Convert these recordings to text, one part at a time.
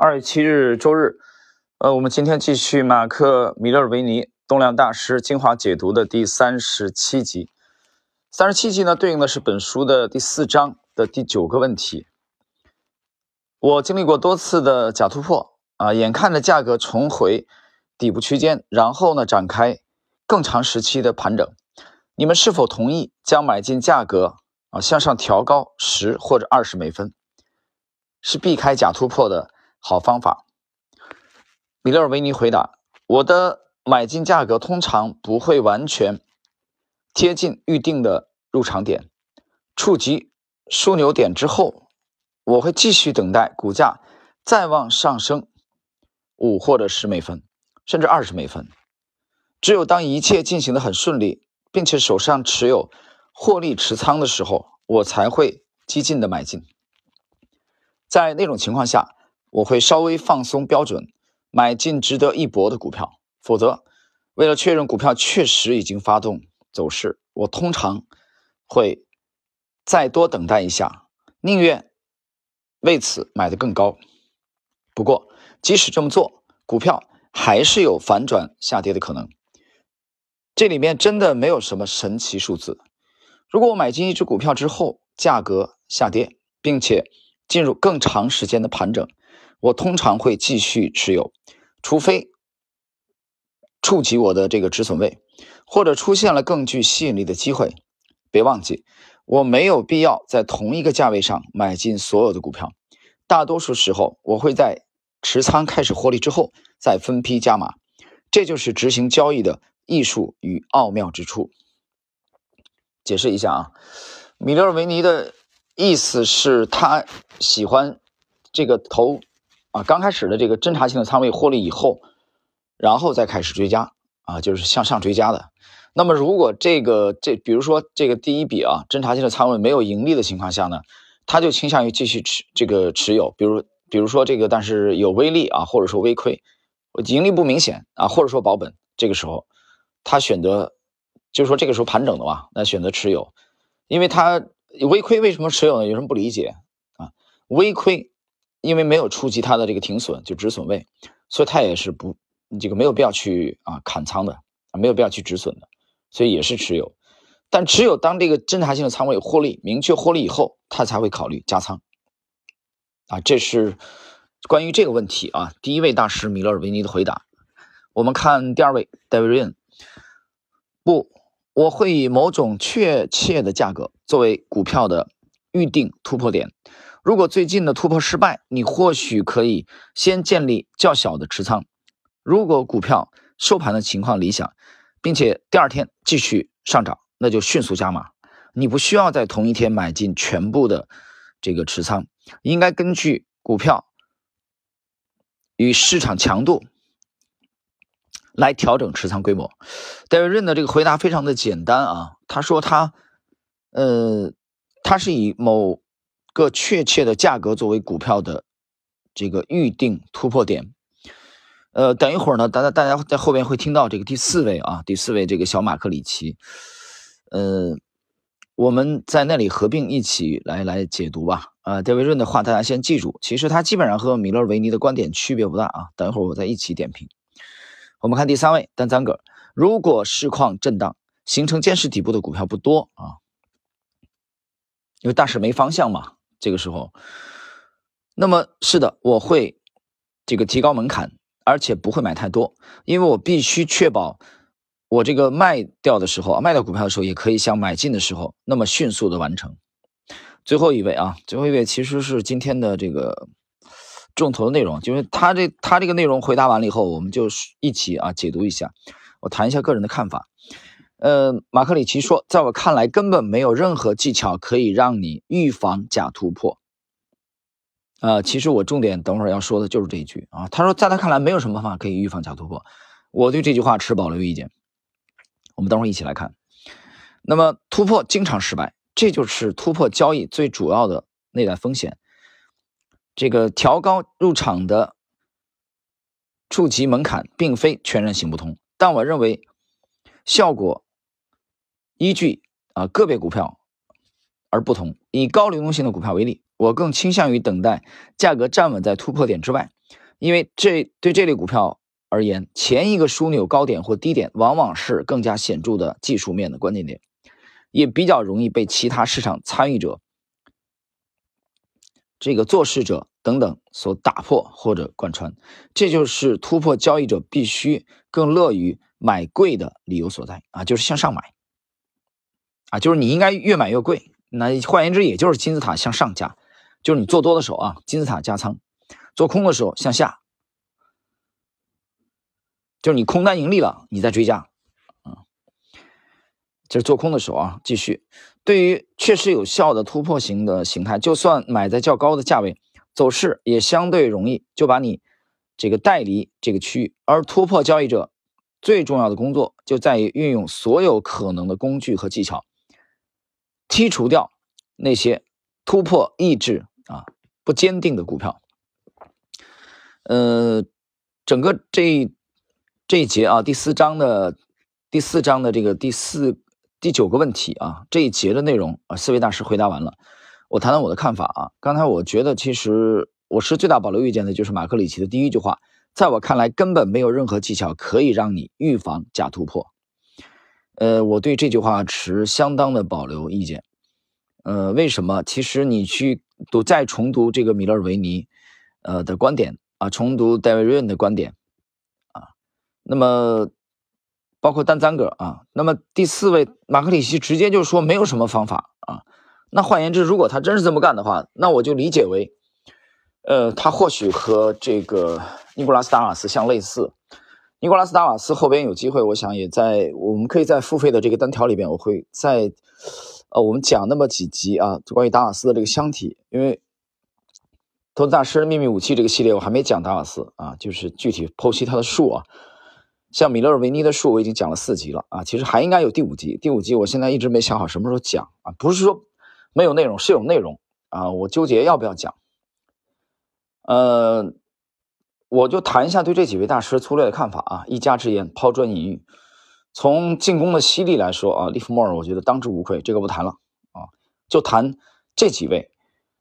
二月七日周日，呃，我们今天继续马克·米勒维尼《动量大师精华解读》的第三十七集。三十七集呢，对应的是本书的第四章的第九个问题。我经历过多次的假突破啊，眼看着价格重回底部区间，然后呢展开更长时期的盘整。你们是否同意将买进价格啊向上调高十或者二十美分？是避开假突破的。好方法，米勒尔维尼回答：“我的买进价格通常不会完全贴近预定的入场点，触及枢纽点之后，我会继续等待股价再往上升五或者十美分，甚至二十美分。只有当一切进行的很顺利，并且手上持有获利持仓的时候，我才会激进的买进。在那种情况下。”我会稍微放松标准，买进值得一搏的股票。否则，为了确认股票确实已经发动走势，我通常会再多等待一下，宁愿为此买的更高。不过，即使这么做，股票还是有反转下跌的可能。这里面真的没有什么神奇数字。如果我买进一只股票之后，价格下跌，并且进入更长时间的盘整。我通常会继续持有，除非触及我的这个止损位，或者出现了更具吸引力的机会。别忘记，我没有必要在同一个价位上买进所有的股票。大多数时候，我会在持仓开始获利之后再分批加码。这就是执行交易的艺术与奥妙之处。解释一下啊，米勒维尼的意思是他喜欢这个投。啊，刚开始的这个侦查性的仓位获利以后，然后再开始追加啊，就是向上追加的。那么，如果这个这，比如说这个第一笔啊，侦查性的仓位没有盈利的情况下呢，他就倾向于继续持这个持有。比如，比如说这个，但是有微利啊，或者说微亏，盈利不明显啊，或者说保本，这个时候他选择，就是说这个时候盘整的话，那选择持有，因为他微亏为什么持有呢？有什么不理解啊？微亏。因为没有触及它的这个停损，就止损位，所以它也是不这个没有必要去啊砍仓的啊，没有必要去止损的，所以也是持有。但只有当这个侦查性的仓位获利明确获利以后，他才会考虑加仓啊。这是关于这个问题啊。第一位大师米勒尔维尼的回答。我们看第二位戴维瑞不，我会以某种确切的价格作为股票的预定突破点。如果最近的突破失败，你或许可以先建立较小的持仓。如果股票收盘的情况理想，并且第二天继续上涨，那就迅速加码。你不需要在同一天买进全部的这个持仓，应该根据股票与市场强度来调整持仓规模。戴维润的这个回答非常的简单啊，他说他，呃，他是以某。个确切的价格作为股票的这个预定突破点，呃，等一会儿呢，大家大家在后边会听到这个第四位啊，第四位这个小马克里奇，呃，我们在那里合并一起来来解读吧。啊，戴维润的话大家先记住，其实他基本上和米勒维尼的观点区别不大啊。等一会儿我再一起点评。我们看第三位丹赞格，如果市况震荡，形成坚实底部的股票不多啊，因为大势没方向嘛。这个时候，那么是的，我会这个提高门槛，而且不会买太多，因为我必须确保我这个卖掉的时候，卖掉股票的时候，也可以像买进的时候那么迅速的完成。最后一位啊，最后一位其实是今天的这个重头的内容，就是他这他这个内容回答完了以后，我们就一起啊解读一下，我谈一下个人的看法。呃，马克里奇说，在我看来，根本没有任何技巧可以让你预防假突破。呃，其实我重点等会儿要说的就是这一句啊。他说，在他看来，没有什么方法可以预防假突破。我对这句话持保留意见。我们等会儿一起来看。那么，突破经常失败，这就是突破交易最主要的内在风险。这个调高入场的触及门槛，并非全然行不通，但我认为效果。依据啊个别股票而不同。以高流动性的股票为例，我更倾向于等待价格站稳在突破点之外，因为这对这类股票而言，前一个枢纽高点或低点往往是更加显著的技术面的关键点，也比较容易被其他市场参与者、这个做事者等等所打破或者贯穿。这就是突破交易者必须更乐于买贵的理由所在啊，就是向上买啊，就是你应该越买越贵。那换言之，也就是金字塔向上加，就是你做多的时候啊，金字塔加仓。做空的时候向下，就是你空单盈利了，你再追加，啊，就是做空的时候啊，继续。对于确实有效的突破型的形态，就算买在较高的价位，走势也相对容易就把你这个带离这个区域。而突破交易者最重要的工作就在于运用所有可能的工具和技巧，剔除掉那些突破意志啊不坚定的股票。呃，整个这这一节啊，第四章的第四章的这个第四第九个问题啊，这一节的内容啊，四位大师回答完了。我谈谈我的看法啊。刚才我觉得，其实我是最大保留意见的，就是马克里奇的第一句话，在我看来，根本没有任何技巧可以让你预防假突破。呃，我对这句话持相当的保留意见。呃，为什么？其实你去读再重读这个米勒维尼呃的观点。啊，重读戴维瑞恩的观点，啊，那么包括丹赞格啊，那么第四位马克里奇直接就说没有什么方法啊。那换言之，如果他真是这么干的话，那我就理解为，呃，他或许和这个尼古拉斯达瓦斯相类似。尼古拉斯达瓦斯后边有机会，我想也在我们可以在付费的这个单条里边，我会在呃我们讲那么几集啊，关于达瓦斯的这个箱体，因为。投资大师秘密武器这个系列我还没讲达瓦斯啊，就是具体剖析他的术啊。像米勒维尼的术我已经讲了四集了啊，其实还应该有第五集。第五集我现在一直没想好什么时候讲啊，不是说没有内容，是有内容啊，我纠结要不要讲。呃，我就谈一下对这几位大师粗略的看法啊，一家之言，抛砖引玉。从进攻的犀利来说啊，利弗莫尔我觉得当之无愧，这个不谈了啊，就谈这几位。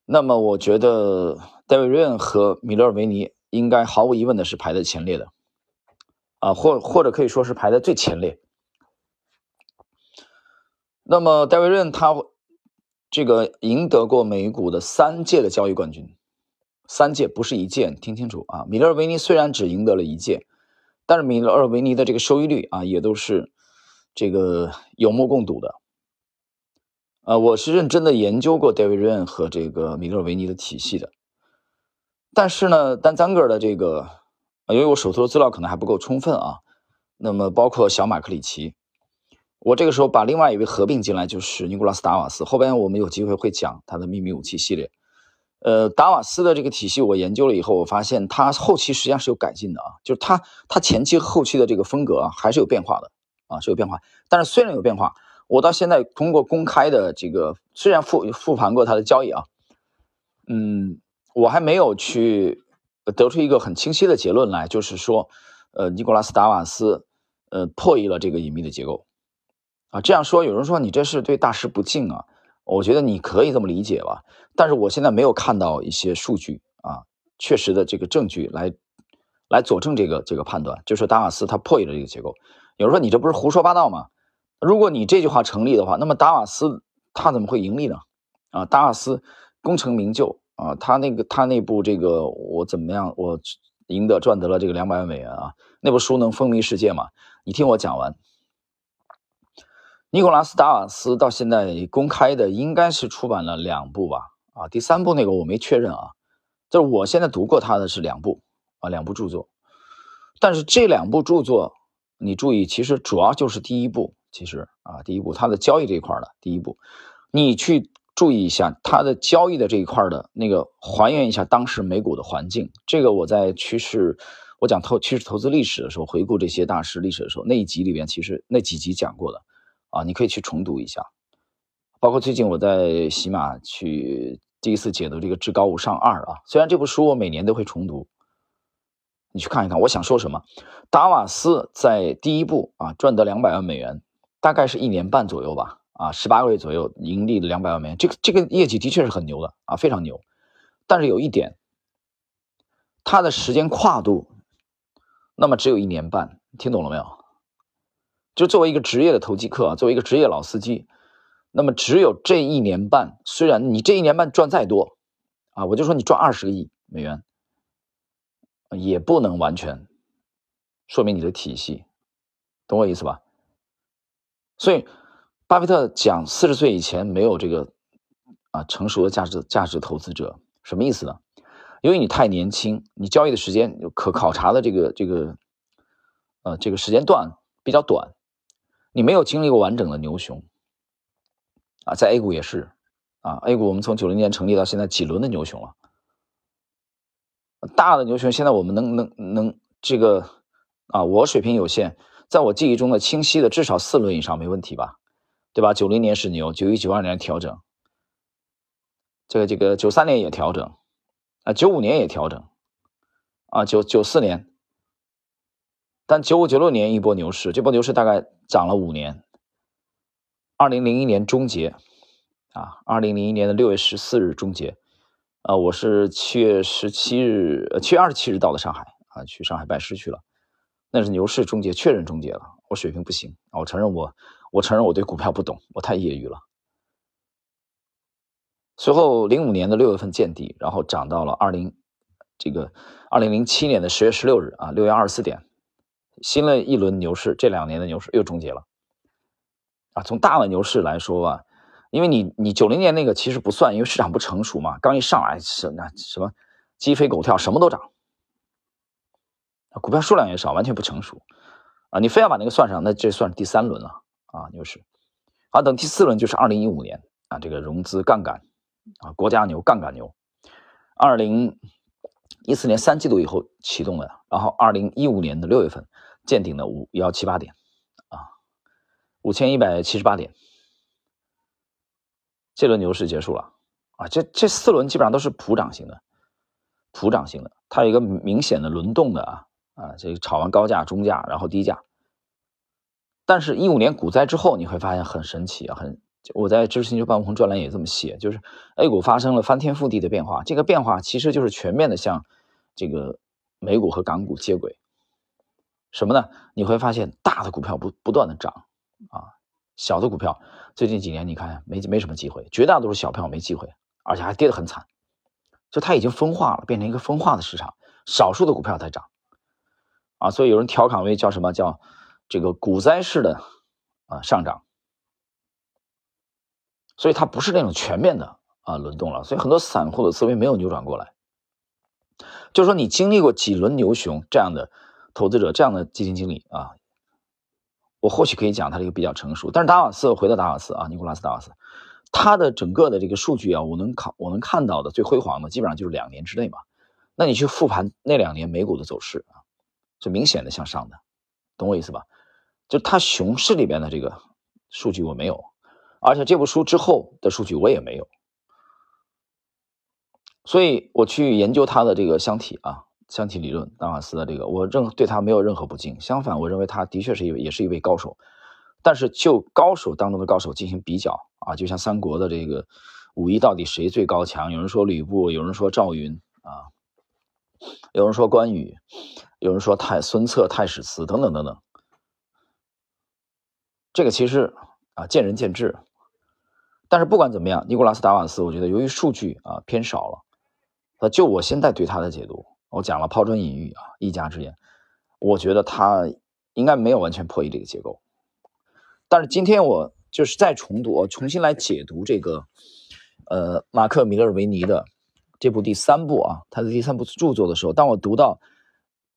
那么我觉得。戴维·瑞恩和米勒尔维尼应该毫无疑问的是排在前列的，啊，或或者可以说是排在最前列。那么戴维·瑞恩他这个赢得过美股的三届的交易冠军，三届不是一届，听清楚啊！米勒维尼虽然只赢得了一届，但是米勒维尼的这个收益率啊也都是这个有目共睹的。呃，我是认真的研究过戴维·瑞恩和这个米勒维尼的体系的。但是呢，单赞格的这个，因为我手头的资料可能还不够充分啊。那么包括小马克里奇，我这个时候把另外一位合并进来，就是尼古拉斯达瓦斯。后边我们有机会会讲他的秘密武器系列。呃，达瓦斯的这个体系我研究了以后，我发现他后期实际上是有改进的啊，就是他他前期后期的这个风格啊还是有变化的啊，是有变化。但是虽然有变化，我到现在通过公开的这个，虽然复复盘过他的交易啊，嗯。我还没有去得出一个很清晰的结论来，就是说，呃，尼古拉斯达瓦斯，呃，破译了这个隐秘的结构，啊，这样说，有人说你这是对大师不敬啊，我觉得你可以这么理解吧，但是我现在没有看到一些数据啊，确实的这个证据来来佐证这个这个判断，就是达瓦斯他破译了这个结构，有人说你这不是胡说八道吗？如果你这句话成立的话，那么达瓦斯他怎么会盈利呢？啊，达瓦斯功成名就。啊，他那个他那部这个我怎么样？我赢得赚得了这个两百万美元啊！那部书能风靡世界吗？你听我讲完。尼古拉斯·达瓦斯到现在公开的应该是出版了两部吧？啊，第三部那个我没确认啊。就是我现在读过他的是两部啊，两部著作。但是这两部著作，你注意，其实主要就是第一部，其实啊，第一部他的交易这一块的第一部，你去。注意一下它的交易的这一块的那个还原一下当时美股的环境。这个我在趋势，我讲投趋势投资历史的时候，回顾这些大师历史的时候，那一集里边其实那几集讲过的啊，你可以去重读一下。包括最近我在喜马去第一次解读这个《至高无上二》啊，虽然这部书我每年都会重读，你去看一看。我想说什么？达瓦斯在第一部啊赚得两百万美元，大概是一年半左右吧。啊，十八个月左右盈利了两百万美元，这个这个业绩的确是很牛的啊，非常牛。但是有一点，它的时间跨度，那么只有一年半，听懂了没有？就作为一个职业的投机客，作为一个职业老司机，那么只有这一年半，虽然你这一年半赚再多啊，我就说你赚二十个亿美元，也不能完全说明你的体系，懂我意思吧？所以，巴菲特讲四十岁以前没有这个啊成熟的价值价值投资者，什么意思呢？因为你太年轻，你交易的时间可考察的这个这个，呃，这个时间段比较短，你没有经历过完整的牛熊，啊，在 A 股也是，啊，A 股我们从九零年成立到现在几轮的牛熊了，大的牛熊现在我们能能能这个，啊，我水平有限，在我记忆中的清晰的至少四轮以上没问题吧，对吧？九零年是牛，九一九二年调整，这个这个九三年也调整。啊，九五年也调整，啊，九九四年，但九五九六年一波牛市，这波牛市大概涨了五年，二零零一年终结，啊，二零零一年的六月十四日终结，啊，我是七月十七日，呃，七月二十七日到的上海，啊，去上海拜师去了，那是牛市终结，确认终结了，我水平不行，啊，我承认我，我承认我对股票不懂，我太业余了。随后，零五年的六月份见底，然后涨到了二零这个二零零七年的十月十六日啊，六月二十四点，新了一轮牛市，这两年的牛市又终结了啊。从大的牛市来说吧，因为你你九零年那个其实不算，因为市场不成熟嘛，刚一上来是那什么鸡飞狗跳，什么都涨，股票数量也少，完全不成熟啊。你非要把那个算上，那这算是第三轮了啊，牛市。好，等第四轮就是二零一五年啊，这个融资杠杆。啊，国家牛，杠杆牛，二零一四年三季度以后启动的，然后二零一五年的六月份见顶的五幺七八点，五千一百七十八点，这轮牛市结束了，啊，这这四轮基本上都是普涨型的，普涨型的，它有一个明显的轮动的啊啊，这个炒完高价、中价，然后低价，但是，一五年股灾之后，你会发现很神奇啊，很。我在知识星球半悟空专栏也这么写，就是 A 股发生了翻天覆地的变化，这个变化其实就是全面的向这个美股和港股接轨。什么呢？你会发现大的股票不不断的涨啊，小的股票最近几年你看没没什么机会，绝大多数小票没机会，而且还跌得很惨，就它已经分化了，变成一个分化的市场，少数的股票在涨啊，所以有人调侃为叫什么叫这个股灾式的啊上涨。所以它不是那种全面的啊轮动了，所以很多散户的思维没有扭转过来。就是说，你经历过几轮牛熊这样的投资者，这样的基金经理啊，我或许可以讲他这个比较成熟。但是达瓦斯，回到达瓦斯啊，尼古拉斯达瓦斯，他的整个的这个数据啊，我能考我能看到的最辉煌的，基本上就是两年之内嘛。那你去复盘那两年美股的走势啊，是明显的向上的，懂我意思吧？就他熊市里边的这个数据我没有。而且这部书之后的数据我也没有，所以我去研究他的这个箱体啊，箱体理论，达瓦斯的这个，我任对他没有任何不敬，相反，我认为他的确是一位，也是一位高手。但是就高手当中的高手进行比较啊，就像三国的这个武艺到底谁最高强？有人说吕布，有人说赵云啊，有人说关羽，有人说太孙策、太史慈等等等等。这个其实啊，见仁见智。但是不管怎么样，尼古拉斯达瓦斯，我觉得由于数据啊偏少了，呃，就我现在对他的解读，我讲了抛砖引玉啊，一家之言，我觉得他应该没有完全破译这个结构。但是今天我就是再重读，我重新来解读这个，呃，马克·米勒维尼的这部第三部啊，他的第三部著作的时候，当我读到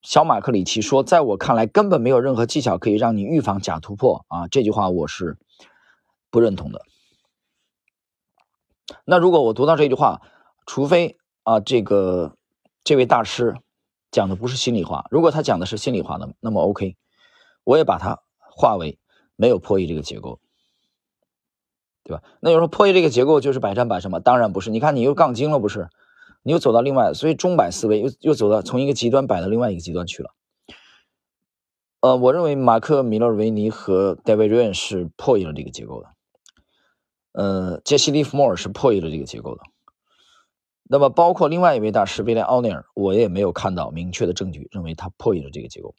小马克里奇说，在我看来根本没有任何技巧可以让你预防假突破啊，这句话我是不认同的。那如果我读到这句话，除非啊，这个这位大师讲的不是心里话，如果他讲的是心里话呢，那么 OK，我也把它化为没有破译这个结构，对吧？那有人说破译这个结构就是百战百胜吗？当然不是。你看你又杠精了，不是？你又走到另外，所以钟摆思维又又走到从一个极端摆到另外一个极端去了。呃，我认为马克·米勒维尼和戴维·瑞恩是破译了这个结构的。呃，杰西·利弗莫尔是破译了这个结构的。那么包括另外一位大师威廉奥尼尔，我也没有看到明确的证据认为他破译了这个结构。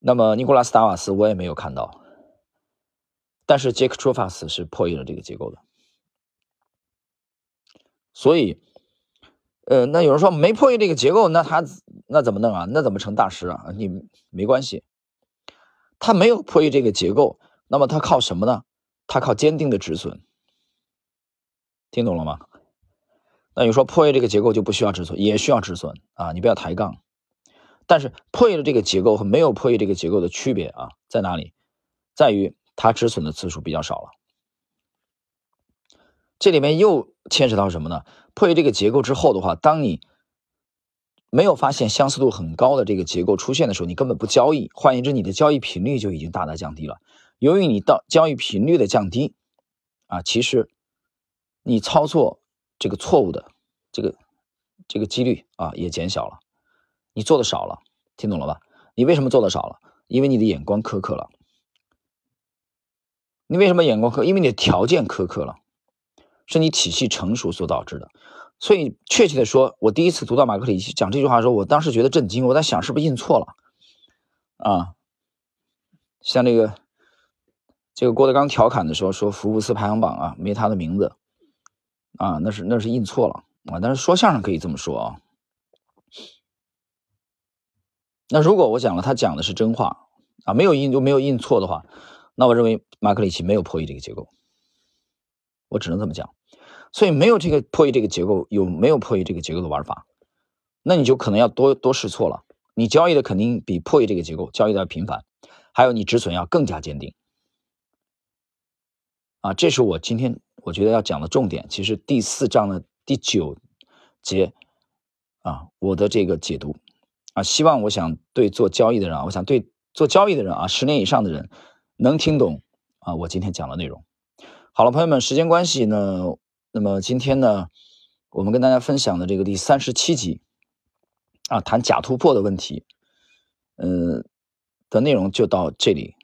那么尼古拉斯达瓦斯我也没有看到，但是杰克托法斯是破译了这个结构的。所以，呃，那有人说没破译这个结构，那他那怎么弄啊？那怎么成大师啊？你没关系，他没有破译这个结构，那么他靠什么呢？他靠坚定的止损。听懂了吗？那你说破译这个结构就不需要止损，也需要止损啊！你不要抬杠。但是破译了这个结构和没有破译这个结构的区别啊，在哪里？在于它止损的次数比较少了。这里面又牵扯到什么呢？破译这个结构之后的话，当你没有发现相似度很高的这个结构出现的时候，你根本不交易。换言之，你的交易频率就已经大大降低了。由于你到交易频率的降低啊，其实你操作这个错误的这个这个几率啊也减小了。你做的少了，听懂了吧？你为什么做的少了？因为你的眼光苛刻了。你为什么眼光苛？因为你的条件苛刻了，是你体系成熟所导致的。所以，确切的说，我第一次读到马克里奇讲这句话的时候，我当时觉得震惊。我在想，是不是印错了？啊，像这个这个郭德纲调侃的时候说，福布斯排行榜啊，没他的名字啊，那是那是印错了啊。但是说相声可以这么说啊。那如果我讲了他讲的是真话啊，没有印就没有印错的话，那我认为马克里奇没有破译这个结构，我只能这么讲。所以没有这个破译这个结构，有没有破译这个结构的玩法，那你就可能要多多试错了。你交易的肯定比破译这个结构交易的要频繁，还有你止损要更加坚定。啊，这是我今天我觉得要讲的重点。其实第四章的第九节啊，我的这个解读。啊，希望我想对做交易的人啊，我想对做交易的人啊，十年以上的人能听懂啊，我今天讲的内容。好了，朋友们，时间关系呢，那么今天呢，我们跟大家分享的这个第三十七集啊，谈假突破的问题，嗯，的内容就到这里。